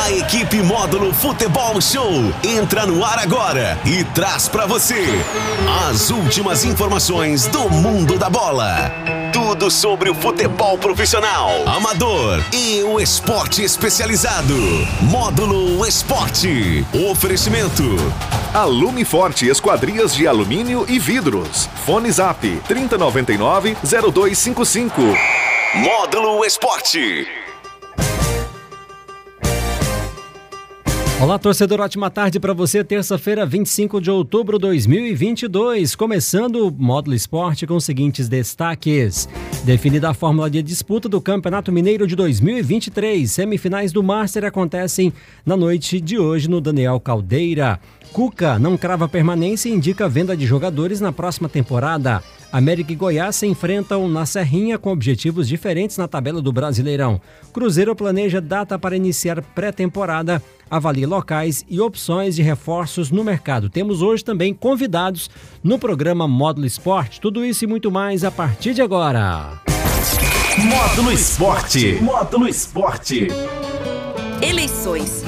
A equipe Módulo Futebol Show entra no ar agora e traz para você as últimas informações do mundo da bola. Tudo sobre o futebol profissional, amador e o esporte especializado. Módulo Esporte. Oferecimento. Alume Forte Esquadrias de Alumínio e Vidros. Fone Zap 3099 0255. Módulo Esporte. Olá, torcedor, ótima tarde para você. Terça-feira, 25 de outubro de 2022. Começando o Módulo Esporte com os seguintes destaques. Definida a fórmula de disputa do Campeonato Mineiro de 2023. Semifinais do Master acontecem na noite de hoje no Daniel Caldeira. Cuca não crava permanência e indica venda de jogadores na próxima temporada. América e Goiás se enfrentam na Serrinha com objetivos diferentes na tabela do Brasileirão. Cruzeiro planeja data para iniciar pré-temporada, avalia locais e opções de reforços no mercado. Temos hoje também convidados no programa Módulo Esporte. Tudo isso e muito mais a partir de agora. Módulo Esporte. Módulo Esporte. Eleições.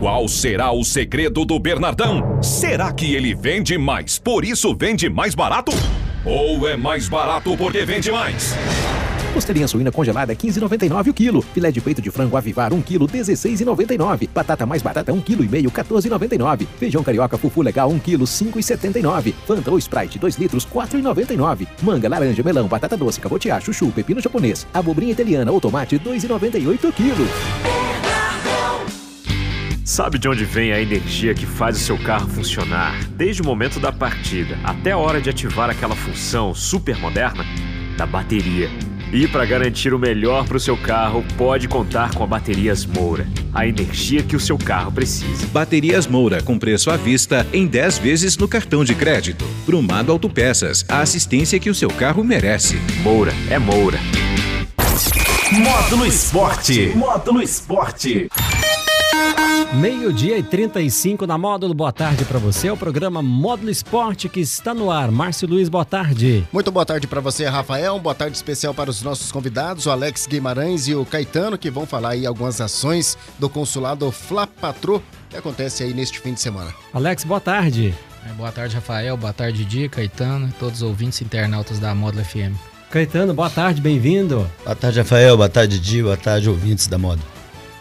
Qual será o segredo do Bernardão? Será que ele vende mais, por isso vende mais barato? Ou é mais barato porque vende mais? Costelinha suína congelada 15,99 o quilo. Filé de peito de frango avivar 1 quilo 16,99. Batata mais batata 1 quilo e meio 14,99. Feijão carioca fufu legal 1 quilo 5,79. Fanta ou Sprite 2 litros 4,99. Manga, laranja, melão, batata doce, cabotiá, chuchu, pepino japonês, abobrinha italiana ou tomate 2,98 o quilo. Sabe de onde vem a energia que faz o seu carro funcionar, desde o momento da partida até a hora de ativar aquela função super moderna? Da bateria. E para garantir o melhor para o seu carro, pode contar com a Baterias Moura. A energia que o seu carro precisa. Baterias Moura, com preço à vista em 10 vezes no cartão de crédito. Brumado Autopeças, a assistência que o seu carro merece. Moura é Moura. Módulo Esporte. Módulo Esporte. Meio-dia e 35 na Módulo. Boa tarde para você. É o programa Módulo Esporte que está no ar. Márcio Luiz, boa tarde. Muito boa tarde para você, Rafael. Boa tarde especial para os nossos convidados, o Alex Guimarães e o Caetano, que vão falar aí algumas ações do consulado Fla Patrô que acontece aí neste fim de semana. Alex, boa tarde. É, boa tarde, Rafael. Boa tarde, Di, Caetano e todos os ouvintes internautas da Módulo FM. Caetano, boa tarde, bem-vindo. Boa tarde, Rafael. Boa tarde, Di. Boa tarde, ouvintes da Módulo.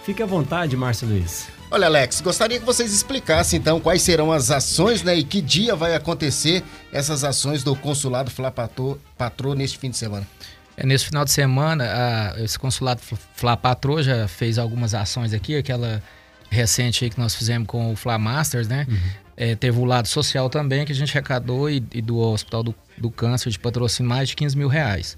Fique à vontade, Márcio Luiz. Olha, Alex, gostaria que vocês explicassem então quais serão as ações né, e que dia vai acontecer essas ações do Consulado Fla Patrô, Patrô neste fim de semana. É, nesse final de semana, a, esse Consulado Fla Patrô já fez algumas ações aqui, aquela recente aí que nós fizemos com o Fla Masters, né? Uhum. É, teve o lado social também, que a gente arrecadou e, e doou ao Hospital do, do Câncer de patrocínio mais de 15 mil reais.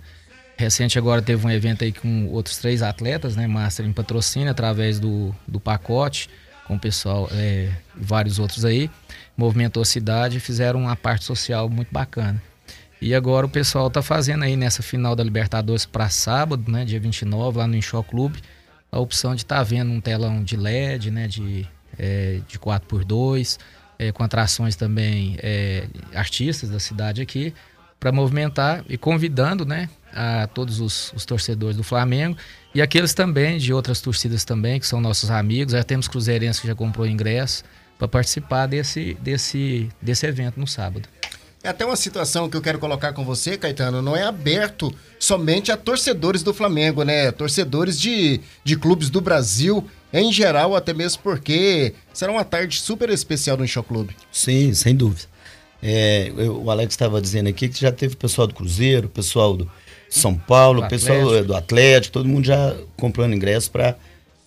Recente agora teve um evento aí com outros três atletas, né? Master em patrocínio através do, do pacote, com o pessoal, é, vários outros aí. Movimentou a cidade e fizeram uma parte social muito bacana. E agora o pessoal tá fazendo aí nessa final da Libertadores para sábado, né? Dia 29, lá no Inshó Clube, a opção de estar tá vendo um telão de LED, né? De, é, de 4x2, é, com atrações também é, artistas da cidade aqui, para movimentar e convidando, né? A todos os, os, torcedores do Flamengo e aqueles também de outras torcidas também, que são nossos amigos. Já temos cruzeirenses que já comprou ingresso para participar desse, desse, desse evento no sábado. É até uma situação que eu quero colocar com você, Caetano, não é aberto somente a torcedores do Flamengo, né? Torcedores de, de clubes do Brasil em geral, até mesmo porque será uma tarde super especial no Show Clube. Sim, sem dúvida. É, eu, o Alex estava dizendo aqui que já teve pessoal do Cruzeiro, pessoal do, são Paulo, o pessoal Atlético. do Atlético, todo mundo já comprando ingresso para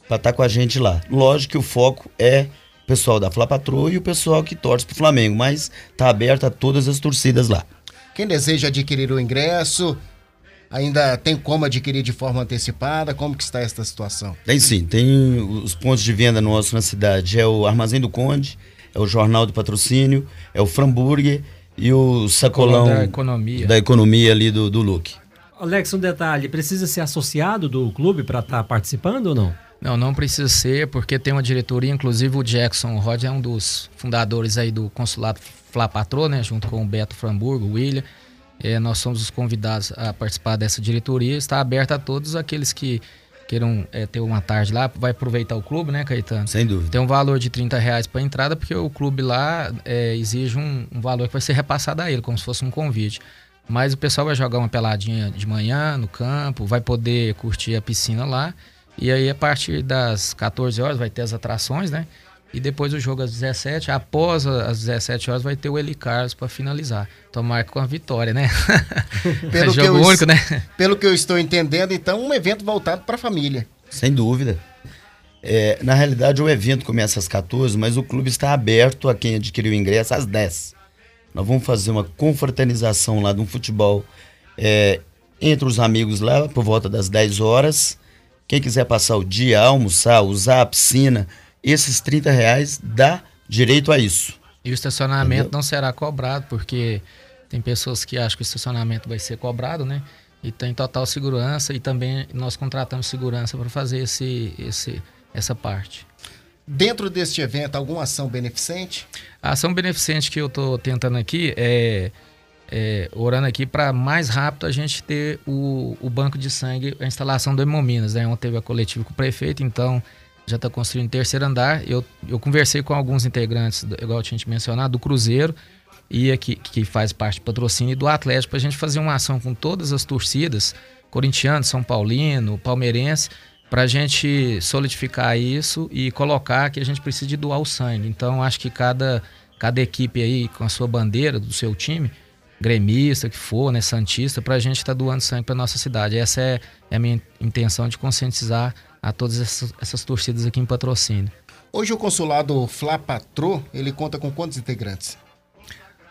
estar tá com a gente lá. Lógico que o foco é o pessoal da Fla Patroa e o pessoal que torce pro Flamengo, mas tá aberto a todas as torcidas lá. Quem deseja adquirir o ingresso, ainda tem como adquirir de forma antecipada? Como que está esta situação? Tem sim, tem os pontos de venda nossos na cidade, é o Armazém do Conde, é o Jornal do Patrocínio, é o Framburger e o sacolão da economia, da economia ali do, do Luke. Alex, um detalhe, precisa ser associado do clube para estar tá participando ou não? Não, não precisa ser, porque tem uma diretoria, inclusive o Jackson Rod é um dos fundadores aí do consulado Patrô, né, junto com o Beto Framburgo, o William. É, nós somos os convidados a participar dessa diretoria. Está aberta a todos aqueles que queiram é, ter uma tarde lá, vai aproveitar o clube, né, Caetano? Sem dúvida. Tem um valor de 30 reais para entrada, porque o clube lá é, exige um, um, valor que vai ser repassado a ele, como se fosse um convite. Mas o pessoal vai jogar uma peladinha de manhã no campo, vai poder curtir a piscina lá. E aí, a partir das 14 horas, vai ter as atrações, né? E depois o jogo às 17, após as 17 horas, vai ter o Eli Carlos para finalizar. Tomar com a vitória, né? Pelo, é jogo único, né? Pelo que eu estou entendendo, então, um evento voltado para a família. Sem dúvida. É, na realidade, o evento começa às 14, mas o clube está aberto a quem adquiriu o ingresso às 10. Nós vamos fazer uma confraternização lá de um futebol é, entre os amigos lá, por volta das 10 horas. Quem quiser passar o dia, almoçar, usar a piscina, esses 30 reais dá direito a isso. E o estacionamento Entendeu? não será cobrado, porque tem pessoas que acham que o estacionamento vai ser cobrado, né? E tem total segurança e também nós contratamos segurança para fazer esse, esse, essa parte. Dentro deste evento, alguma ação beneficente? A ação beneficente que eu estou tentando aqui é, é orando aqui para mais rápido a gente ter o, o banco de sangue, a instalação do Hemominas. Né? Ontem teve a coletiva com o prefeito, então já está construindo o terceiro andar. Eu, eu conversei com alguns integrantes, igual eu tinha te mencionado, do Cruzeiro, e aqui, que faz parte do patrocínio e do Atlético, para a gente fazer uma ação com todas as torcidas, corintiano, São Paulino, palmeirense, para a gente solidificar isso e colocar que a gente precisa de doar o sangue. Então, acho que cada, cada equipe aí com a sua bandeira do seu time, gremista que for, né, santista, para a gente estar tá doando sangue para nossa cidade. Essa é, é a minha intenção de conscientizar a todas essas, essas torcidas aqui em patrocínio. Hoje o consulado Fla Patrô, ele conta com quantos integrantes?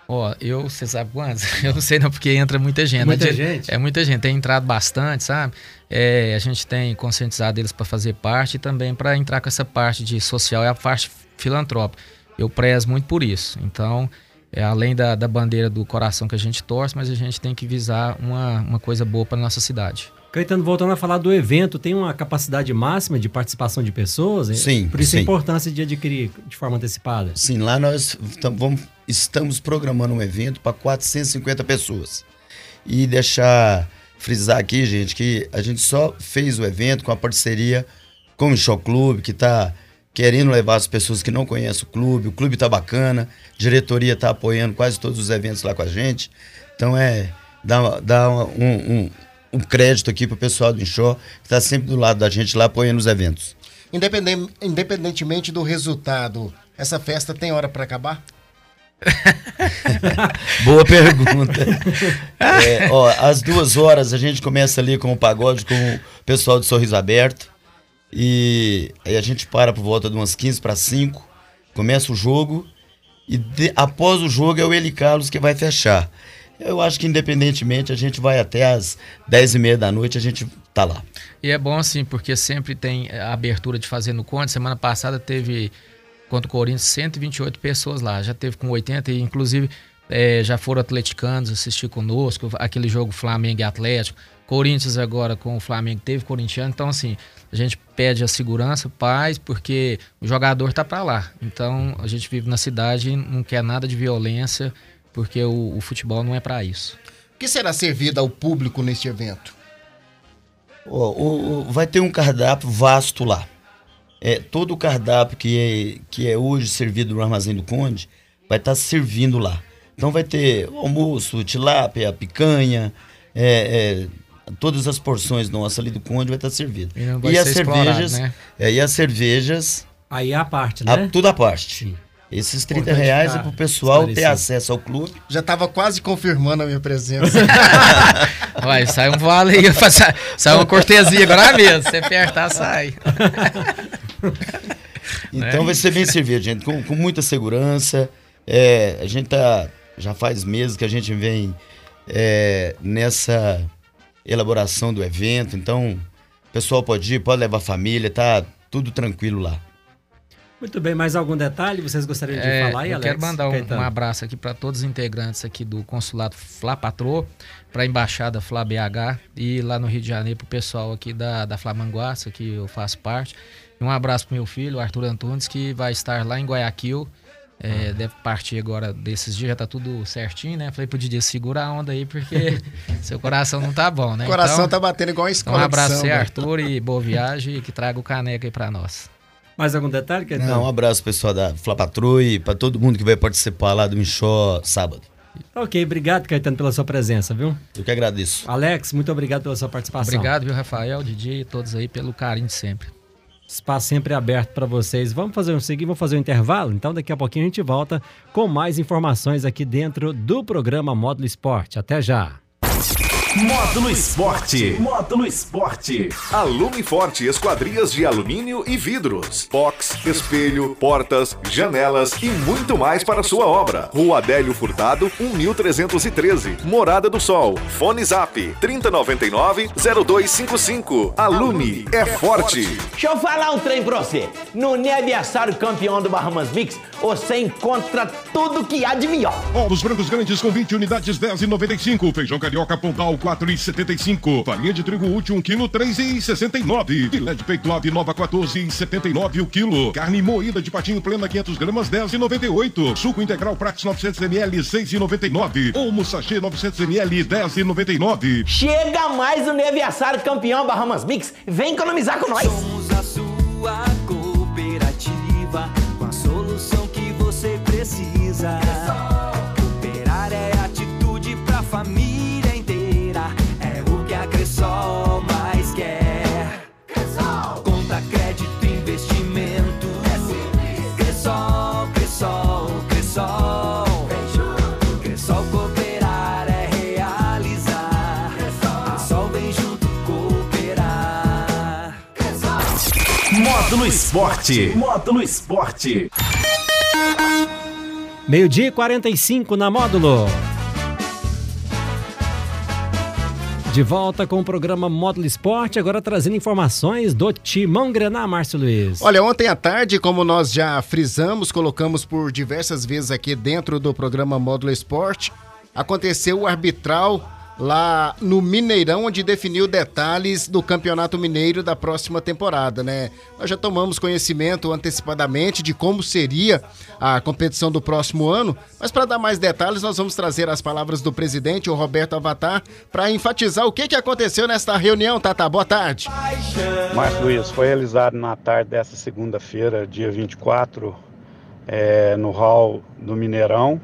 Ó, oh, eu, você sabe quantos? Eu não sei não, porque entra muita gente. Muita é, gente? É muita gente, tem entrado bastante, sabe? É, a gente tem conscientizado eles para fazer parte e também para entrar com essa parte de social e a parte filantrópica. Eu prezo muito por isso. Então, é, além da, da bandeira do coração que a gente torce, mas a gente tem que visar uma, uma coisa boa para nossa cidade. Caetano, voltando a falar do evento, tem uma capacidade máxima de participação de pessoas? Sim. Por isso sim. a importância de adquirir de forma antecipada. Sim, lá nós vamos, estamos programando um evento para 450 pessoas. E deixar frisar aqui, gente, que a gente só fez o evento com a parceria com o Show Clube, que está querendo levar as pessoas que não conhecem o clube. O clube está bacana, a diretoria está apoiando quase todos os eventos lá com a gente. Então é dá, dá um, um um crédito aqui pro pessoal do Inchó, que está sempre do lado da gente lá apoiando os eventos. Independente, independentemente do resultado, essa festa tem hora para acabar? Boa pergunta. É, ó, às duas horas a gente começa ali com o pagode com o pessoal do Sorriso Aberto. E aí a gente para por volta de umas 15 para 5, começa o jogo. E de, após o jogo é o Eli Carlos que vai fechar. Eu acho que independentemente a gente vai até as 10 e meia da noite, a gente tá lá. E é bom assim, porque sempre tem a abertura de fazer no Conde. Semana passada teve contra o Corinthians 128 pessoas lá, já teve com 80 e inclusive é, já foram atleticanos assistir conosco, aquele jogo Flamengo e Atlético. Corinthians agora com o Flamengo teve corintiano, então assim, a gente pede a segurança, paz, porque o jogador tá para lá. Então a gente vive na cidade, não quer nada de violência porque o, o futebol não é para isso. O que será servido ao público neste evento? Oh, oh, oh, vai ter um cardápio vasto lá. É, todo o cardápio que é, que é hoje servido no Armazém do Conde vai estar tá servindo lá. Então vai ter almoço, tilápia, picanha, é, é, todas as porções nossas ali do Conde vai estar tá servido. E, e as cervejas, né? É, e as cervejas. Aí é a parte, né? A, tudo a parte. Sim. Esses 30 Importante reais é para o pessoal ter acesso ao clube. Já estava quase confirmando a minha presença. Vai, sai um vale aí, sai uma cortesia agora mesmo. Se apertar, sai. então né? vai ser bem servido, gente, com, com muita segurança. É, a gente tá, já faz meses que a gente vem é, nessa elaboração do evento, então o pessoal pode ir, pode levar família, tá tudo tranquilo lá. Muito bem, mais algum detalhe vocês gostariam de é, falar eu Alex? quero mandar um, um abraço aqui para todos os integrantes aqui do consulado Fla Patrô, para a embaixada Fla BH e lá no Rio de Janeiro para o pessoal aqui da, da Flamanguaça, que eu faço parte. E um abraço para meu filho, Arthur Antunes, que vai estar lá em Guayaquil. É, deve partir agora desses dias, já tá tudo certinho, né? Falei pro Didi, segura a onda aí, porque seu coração não tá bom, né? O coração então, tá batendo igual a escola. Um abraço aí, Arthur, e boa viagem e que traga o caneco aí pra nós. Mais algum detalhe, Caetano? Não, um abraço pessoal da Fla Patrulha e para todo mundo que vai participar lá do Michó sábado. Ok, obrigado, Caetano, pela sua presença, viu? Eu que agradeço. Alex, muito obrigado pela sua participação. Obrigado, viu, Rafael, Didi e todos aí pelo carinho de sempre. Espaço sempre aberto para vocês. Vamos fazer um seguinte, vamos fazer um intervalo? Então daqui a pouquinho a gente volta com mais informações aqui dentro do programa Módulo Esporte. Até já. Módulo Esporte. Módulo Esporte. Alume Forte Esquadrias de alumínio e vidros. Box, espelho, portas, janelas e muito mais para sua obra. Rua Adélio Furtado, 1313. Morada do Sol. Fone Zap 3099-0255. Alume é forte. Deixa eu falar um trem pra você. No aniversário campeão do Bahamas Mix, você encontra tudo que há de melhor. Ovos brancos grandes com 20 unidades, 10,95. Feijão carioca pontal, 4,75. Farinha de trigo útil, 1 kg, 3,69. Filé de peito ave nova, 14,79 o quilo. Carne moída de patinho plena, 500 gramas, 10,98. Suco integral Prax 900 ml, 6,99. Olmo sachê 900 ml, 10,99. Chega mais o aniversário campeão Bahamas Mix. Vem economizar com nós. Somos a sua cooperativa, com a solução que você precisa. Esporte. Módulo Esporte. Meio-dia e 45 na módulo. De volta com o programa Módulo Esporte, agora trazendo informações do Timão Grená, Márcio Luiz. Olha, ontem à tarde, como nós já frisamos, colocamos por diversas vezes aqui dentro do programa Módulo Esporte, aconteceu o arbitral lá no Mineirão, onde definiu detalhes do Campeonato Mineiro da próxima temporada, né? Nós já tomamos conhecimento antecipadamente de como seria a competição do próximo ano, mas para dar mais detalhes, nós vamos trazer as palavras do presidente, o Roberto Avatar, para enfatizar o que, que aconteceu nesta reunião, Tata. Boa tarde. Márcio Luiz, foi realizado na tarde dessa segunda-feira, dia 24, é, no hall do Mineirão,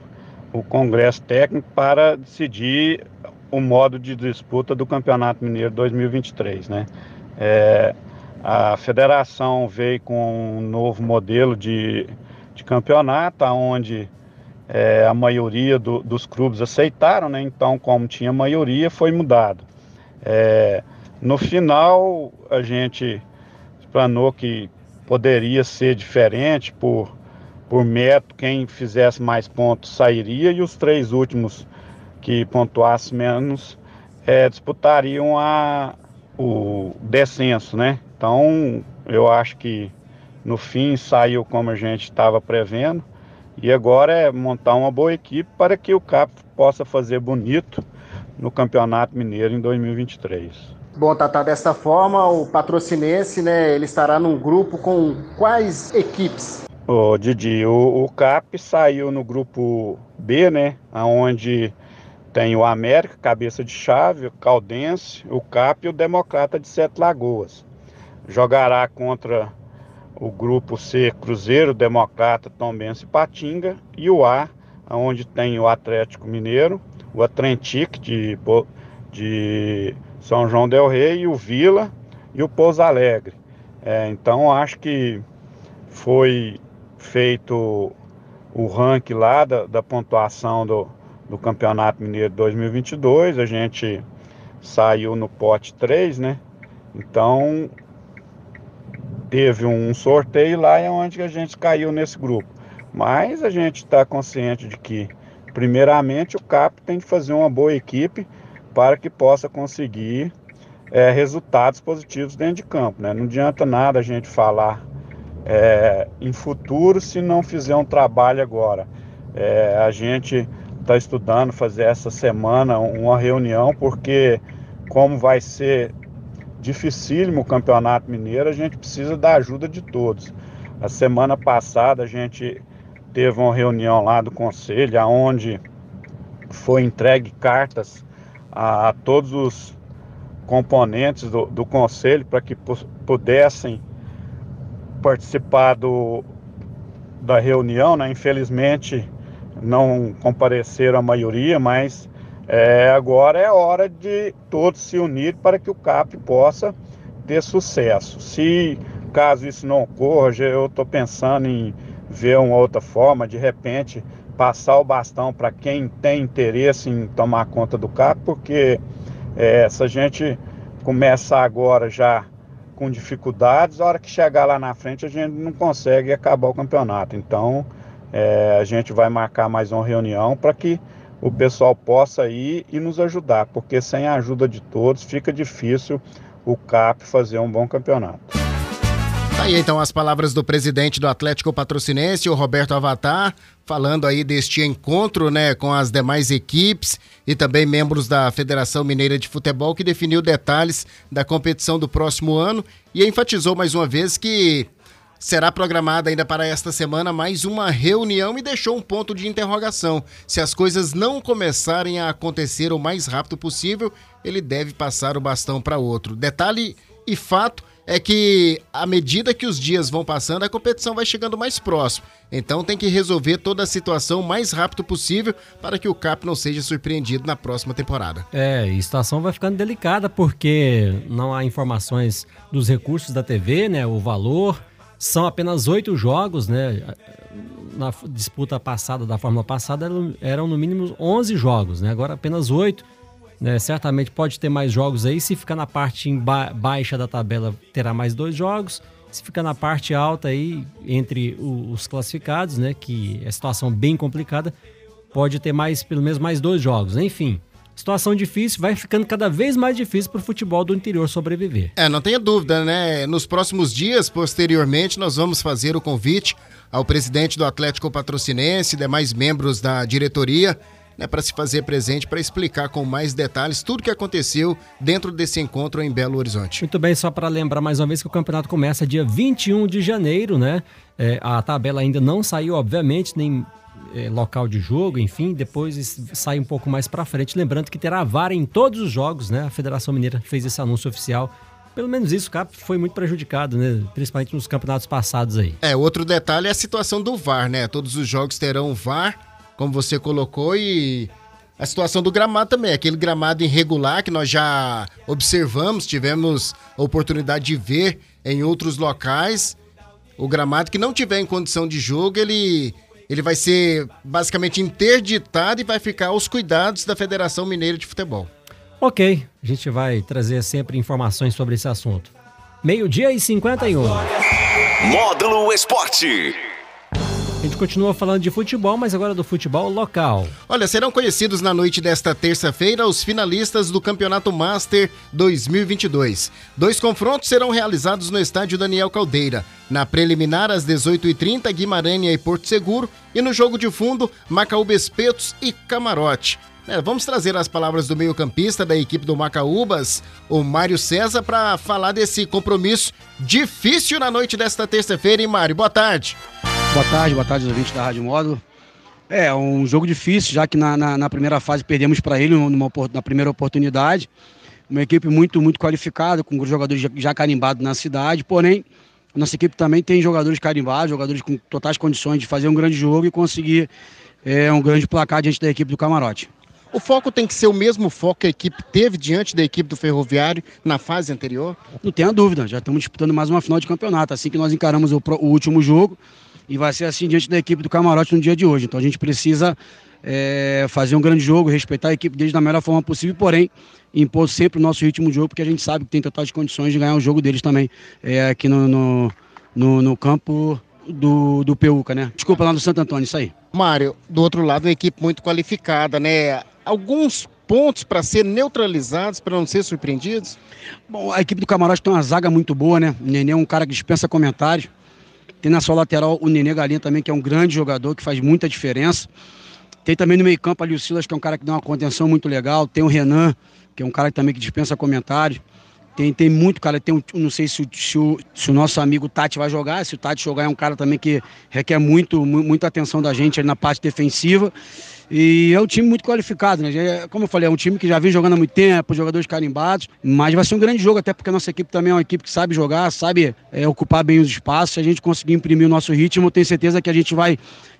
o Congresso Técnico para decidir o modo de disputa do Campeonato Mineiro 2023, né? É, a federação veio com um novo modelo de, de campeonato, onde é, a maioria do, dos clubes aceitaram, né? Então, como tinha maioria, foi mudado. É, no final, a gente planou que poderia ser diferente por, por método, quem fizesse mais pontos sairia e os três últimos que pontuasse menos é, disputariam a, o descenso, né? Então, eu acho que no fim saiu como a gente estava prevendo e agora é montar uma boa equipe para que o CAP possa fazer bonito no Campeonato Mineiro em 2023. Bom, Tata, dessa forma, o patrocinense, né, ele estará num grupo com quais equipes? Ô, Didi, o, o CAP saiu no grupo B, né, onde tem o América, cabeça de chave, o Caldense, o CAP e o Democrata de Sete Lagoas. Jogará contra o grupo C, Cruzeiro, Democrata, Tombense e Patinga. E o A, onde tem o Atlético Mineiro, o Atrentic de, de São João Del Rei, o Vila e o Pouso Alegre. É, então acho que foi feito o ranking lá da, da pontuação do, do Campeonato Mineiro 2022. A gente saiu no pote 3, né? Então teve um sorteio lá é onde a gente caiu nesse grupo. Mas a gente está consciente de que, primeiramente, o CAP tem que fazer uma boa equipe para que possa conseguir é, resultados positivos dentro de campo. Né? Não adianta nada a gente falar é, em futuro se não fizer um trabalho agora. É, a gente está estudando fazer essa semana uma reunião, porque como vai ser dificílimo o Campeonato Mineiro, a gente precisa da ajuda de todos. A semana passada a gente teve uma reunião lá do conselho, onde foi entregue cartas a, a todos os componentes do, do conselho para que pudessem participar do, da reunião, né? Infelizmente não compareceram a maioria, mas é, agora é hora de todos se unir para que o CAP possa ter sucesso. Se caso isso não ocorra, eu estou pensando em ver uma outra forma, de repente passar o bastão para quem tem interesse em tomar conta do CAP, porque é, se a gente começar agora já com dificuldades, a hora que chegar lá na frente a gente não consegue acabar o campeonato. Então é, a gente vai marcar mais uma reunião para que o pessoal possa ir e nos ajudar, porque sem a ajuda de todos fica difícil o CAP fazer um bom campeonato. Tá aí então as palavras do presidente do Atlético Patrocinense, o Roberto Avatar, falando aí deste encontro, né, com as demais equipes e também membros da Federação Mineira de Futebol que definiu detalhes da competição do próximo ano e enfatizou mais uma vez que será programada ainda para esta semana mais uma reunião e deixou um ponto de interrogação. Se as coisas não começarem a acontecer o mais rápido possível, ele deve passar o bastão para outro. Detalhe e fato é que à medida que os dias vão passando, a competição vai chegando mais próximo. Então tem que resolver toda a situação o mais rápido possível para que o CAP não seja surpreendido na próxima temporada. É, e a situação vai ficando delicada porque não há informações dos recursos da TV, né? O valor. São apenas oito jogos, né? Na disputa passada, da Fórmula passada, eram, no mínimo 11 jogos, né? Agora apenas oito. Né? Certamente pode ter mais jogos aí. Se ficar na parte ba baixa da tabela, terá mais dois jogos. Se ficar na parte alta aí, entre os classificados, né? Que é situação bem complicada, pode ter mais, pelo menos mais dois jogos. Enfim, situação difícil, vai ficando cada vez mais difícil para o futebol do interior sobreviver. É, não tenha dúvida, né? Nos próximos dias, posteriormente, nós vamos fazer o convite ao presidente do Atlético Patrocinense e demais membros da diretoria né, para se fazer presente, para explicar com mais detalhes tudo que aconteceu dentro desse encontro em Belo Horizonte. Muito bem, só para lembrar mais uma vez que o campeonato começa dia 21 de janeiro, né? É, a tabela ainda não saiu, obviamente, nem é, local de jogo, enfim, depois sai um pouco mais para frente. Lembrando que terá VAR em todos os jogos, né? A Federação Mineira fez esse anúncio oficial. Pelo menos isso, o CAP foi muito prejudicado, né? Principalmente nos campeonatos passados aí. É, outro detalhe é a situação do VAR, né? Todos os jogos terão VAR como você colocou, e a situação do gramado também, aquele gramado irregular que nós já observamos, tivemos a oportunidade de ver em outros locais. O gramado que não tiver em condição de jogo, ele, ele vai ser basicamente interditado e vai ficar aos cuidados da Federação Mineira de Futebol. Ok, a gente vai trazer sempre informações sobre esse assunto. Meio-dia e 51. Módulo Esporte. A gente continua falando de futebol, mas agora do futebol local. Olha, serão conhecidos na noite desta terça-feira os finalistas do Campeonato Master 2022. Dois confrontos serão realizados no estádio Daniel Caldeira. Na preliminar, às 18h30, Guimarães e Porto Seguro. E no jogo de fundo, Macaúba Espetos e Camarote. É, vamos trazer as palavras do meio-campista da equipe do Macaúbas, o Mário César, para falar desse compromisso difícil na noite desta terça-feira, hein, Mário? Boa tarde. Boa tarde, boa tarde, ouvintes da Rádio Módulo. É um jogo difícil, já que na, na, na primeira fase perdemos para ele numa, na primeira oportunidade. Uma equipe muito, muito qualificada, com jogadores já, já carimbados na cidade, porém, nossa equipe também tem jogadores carimbados, jogadores com totais condições de fazer um grande jogo e conseguir é, um grande placar diante da equipe do Camarote. O foco tem que ser o mesmo foco que a equipe teve diante da equipe do Ferroviário na fase anterior? Não tenha dúvida, já estamos disputando mais uma final de campeonato. Assim que nós encaramos o, o último jogo, e vai ser assim diante da equipe do Camarote no dia de hoje. Então a gente precisa é, fazer um grande jogo, respeitar a equipe deles da melhor forma possível, porém impor sempre o nosso ritmo de jogo, porque a gente sabe que tem totais condições de ganhar o jogo deles também é, aqui no, no, no, no campo do, do Peuca, né? Desculpa, lá do Santo Antônio, isso aí. Mário, do outro lado, uma equipe muito qualificada, né? Alguns pontos para ser neutralizados, para não ser surpreendidos? Bom, a equipe do Camarote tem uma zaga muito boa, né? O Nenê é um cara que dispensa comentários. Tem na sua lateral o Nenê Galinha também, que é um grande jogador, que faz muita diferença. Tem também no meio-campo ali o Silas, que é um cara que dá uma contenção muito legal. Tem o Renan, que é um cara também que dispensa comentários. Tem, tem muito, cara. Tem um, não sei se, se, o, se o nosso amigo Tati vai jogar. Se o Tati jogar, é um cara também que requer muito, muita atenção da gente na parte defensiva. E é um time muito qualificado, né? Como eu falei, é um time que já vem jogando há muito tempo, jogadores carimbados, mas vai ser um grande jogo, até porque a nossa equipe também é uma equipe que sabe jogar, sabe é, ocupar bem os espaços. Se a gente conseguir imprimir o nosso ritmo, tenho certeza que a gente vai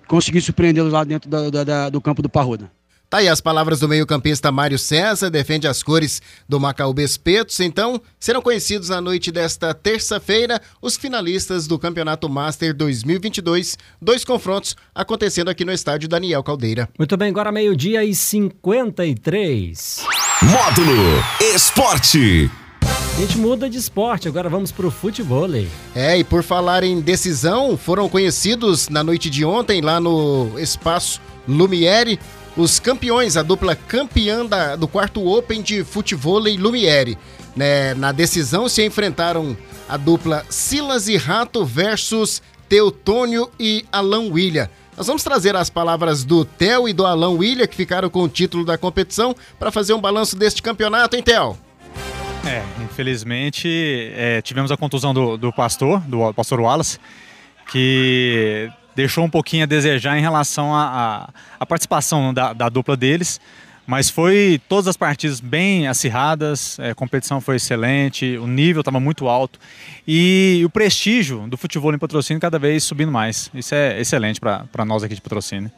conseguir surpreendê-los lá dentro da, da, do campo do Parruda. Tá aí as palavras do meio-campista Mário César, defende as cores do Macau Bespetos. Então, serão conhecidos na noite desta terça-feira os finalistas do Campeonato Master 2022. Dois confrontos acontecendo aqui no estádio Daniel Caldeira. Muito bem, agora meio-dia e 53. Módulo Esporte. A gente muda de esporte, agora vamos para o futebol. É, e por falar em decisão, foram conhecidos na noite de ontem lá no espaço Lumiere os campeões, a dupla campeã da, do quarto Open de futebol e Lumiere. Né, na decisão se enfrentaram a dupla Silas e Rato versus Teutônio e Alan William. Nós vamos trazer as palavras do Theo e do Alan William, que ficaram com o título da competição, para fazer um balanço deste campeonato, hein, Theo? É, infelizmente é, tivemos a contusão do, do pastor, do pastor Wallace, que deixou um pouquinho a desejar em relação à participação da, da, dupla deles. Mas foi todas as partidas bem acirradas, é, a competição foi excelente, o nível estava muito alto e o prestígio do futebol em patrocínio cada vez subindo mais. Isso é excelente para nós aqui de patrocínio.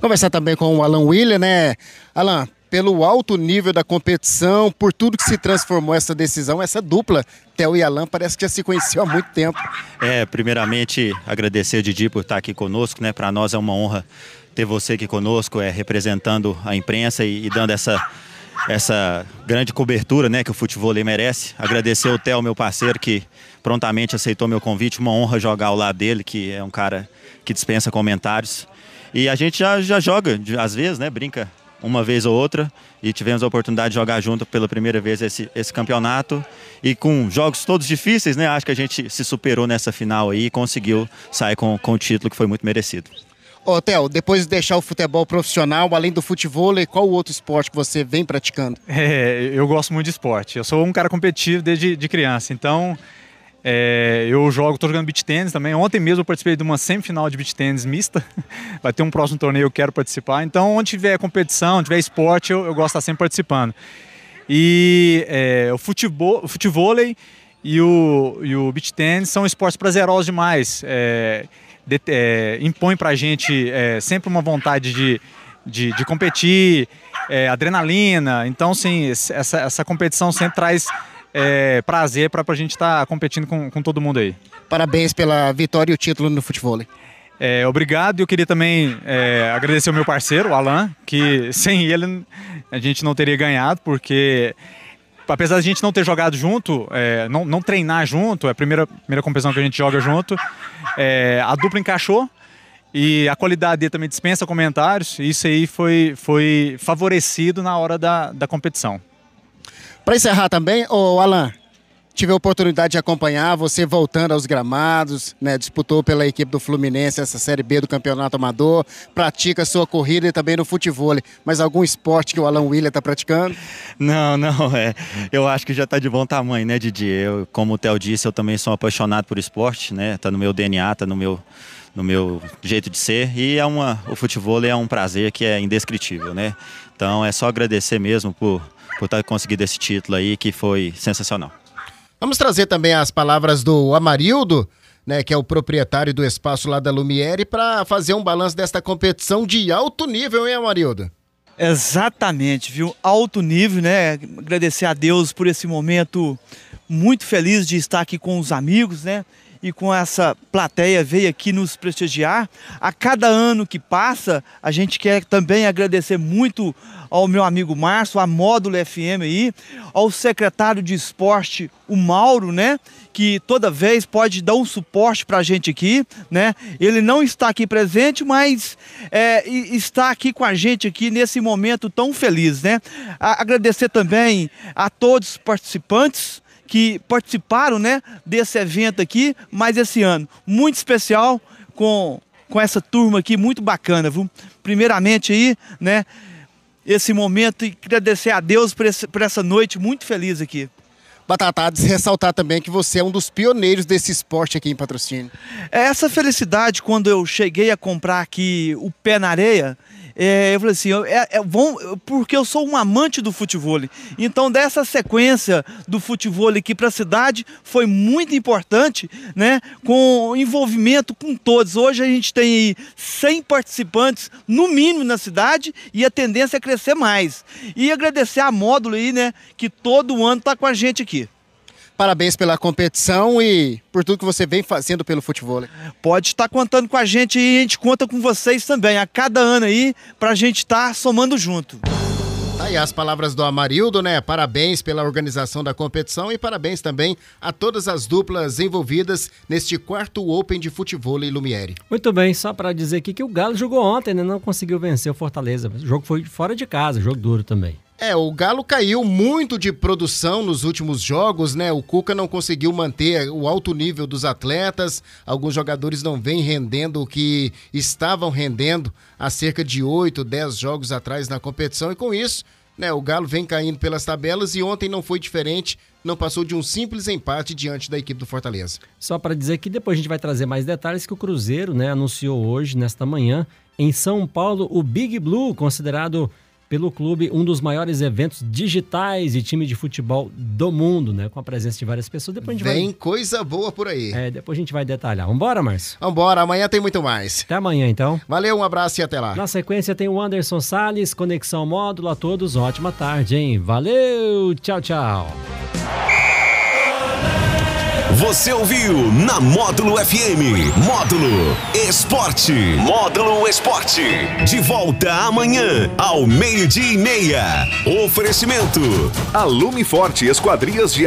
Conversar também com o Alan William, né? Alan, pelo alto nível da competição, por tudo que se transformou essa decisão, essa dupla, Theo e Alan, parece que já se conheceu há muito tempo. É, primeiramente agradecer Didi por estar aqui conosco, né? Para nós é uma honra ter você aqui conosco, é representando a imprensa e, e dando essa essa grande cobertura, né, que o futebol merece. Agradecer o Theo, meu parceiro, que prontamente aceitou meu convite. Uma honra jogar ao lado dele, que é um cara que dispensa comentários. E a gente já, já joga, às vezes, né, brinca uma vez ou outra e tivemos a oportunidade de jogar junto pela primeira vez esse, esse campeonato e com jogos todos difíceis, né? Acho que a gente se superou nessa final aí e conseguiu sair com, com o título que foi muito merecido. Ô, Theo, depois de deixar o futebol profissional, além do futebol, qual o outro esporte que você vem praticando? É, eu gosto muito de esporte. Eu sou um cara competitivo desde de criança, então é, eu jogo, estou jogando beach tênis também. Ontem mesmo eu participei de uma semifinal de beach tênis mista. Vai ter um próximo torneio eu quero participar. Então, onde tiver competição, tiver esporte, eu, eu gosto de estar sempre participando. E é, o futebol, o futebol e o, e o beach tênis são esportes prazerosos demais. É, de, é, impõe pra gente é, sempre uma vontade de, de, de competir, é, adrenalina. Então, sim, essa, essa competição sempre traz é, prazer para a gente estar tá competindo com, com todo mundo aí. Parabéns pela vitória e o título no futebol. É, obrigado. Eu queria também é, agradecer o meu parceiro, o Alan, que sem ele a gente não teria ganhado, porque apesar de a gente não ter jogado junto, é, não, não, treinar junto, é a primeira, primeira competição que a gente joga junto, é, a dupla encaixou e a qualidade dele também dispensa comentários. Isso aí foi, foi favorecido na hora da, da competição. Para encerrar também, o Alan, tive a oportunidade de acompanhar você voltando aos gramados, né? Disputou pela equipe do Fluminense essa Série B do Campeonato Amador, pratica sua corrida e também no futebol. Mas algum esporte que o Alan William está praticando? Não, não, é. Eu acho que já está de bom tamanho, né, Didi? Eu, como o Theo disse, eu também sou apaixonado por esporte, né? Tá no meu DNA, tá no meu no meu jeito de ser e é uma o futebol é um prazer que é indescritível, né? Então é só agradecer mesmo por por estar conseguindo esse título aí, que foi sensacional. Vamos trazer também as palavras do Amarildo, né, que é o proprietário do espaço lá da Lumiere, para fazer um balanço desta competição de alto nível, hein, Amarildo? Exatamente, viu? Alto nível, né? Agradecer a Deus por esse momento muito feliz de estar aqui com os amigos, né? E com essa plateia veio aqui nos prestigiar. A cada ano que passa, a gente quer também agradecer muito ao meu amigo Márcio, a Módulo FM aí, ao secretário de esporte, o Mauro, né? Que toda vez pode dar um suporte para a gente aqui, né? Ele não está aqui presente, mas é, está aqui com a gente aqui nesse momento tão feliz, né? Agradecer também a todos os participantes, que participaram, né, desse evento aqui, mas esse ano muito especial com com essa turma aqui muito bacana, viu? Primeiramente aí, né, esse momento e agradecer a Deus por, esse, por essa noite muito feliz aqui. Batatades, ressaltar também que você é um dos pioneiros desse esporte aqui em patrocínio. É essa felicidade quando eu cheguei a comprar aqui o pé na areia, é, eu falei assim, é, é, porque eu sou um amante do futebol. Então, dessa sequência do futebol aqui para a cidade foi muito importante, né? Com envolvimento com todos. Hoje a gente tem aí 100 participantes, no mínimo, na cidade, e a tendência é crescer mais. E agradecer a Módulo aí, né? Que todo ano está com a gente aqui. Parabéns pela competição e por tudo que você vem fazendo pelo futebol. Pode estar contando com a gente e a gente conta com vocês também, a cada ano aí, para a gente estar somando junto. Tá aí as palavras do Amarildo, né? Parabéns pela organização da competição e parabéns também a todas as duplas envolvidas neste quarto Open de futebol e Lumiere. Muito bem, só para dizer aqui que o Galo jogou ontem, né? Não conseguiu vencer o Fortaleza. O jogo foi fora de casa, jogo duro também. É, o Galo caiu muito de produção nos últimos jogos, né? O Cuca não conseguiu manter o alto nível dos atletas. Alguns jogadores não vêm rendendo o que estavam rendendo há cerca de 8, 10 jogos atrás na competição. E com isso, né, o Galo vem caindo pelas tabelas e ontem não foi diferente. Não passou de um simples empate diante da equipe do Fortaleza. Só para dizer que depois a gente vai trazer mais detalhes que o Cruzeiro, né, anunciou hoje, nesta manhã, em São Paulo, o Big Blue, considerado pelo clube um dos maiores eventos digitais de time de futebol do mundo, né? Com a presença de várias pessoas. Depois a gente Vem vai... coisa boa por aí. É, depois a gente vai detalhar. Vambora, Márcio? Vambora, amanhã tem muito mais. Até amanhã, então. Valeu, um abraço e até lá. Na sequência tem o Anderson Salles, Conexão Módulo. A todos, ótima tarde, hein? Valeu, tchau, tchau. Você ouviu na Módulo FM. Módulo Esporte. Módulo Esporte. De volta amanhã, ao meio-dia e meia. Oferecimento. Alume Forte Esquadrias de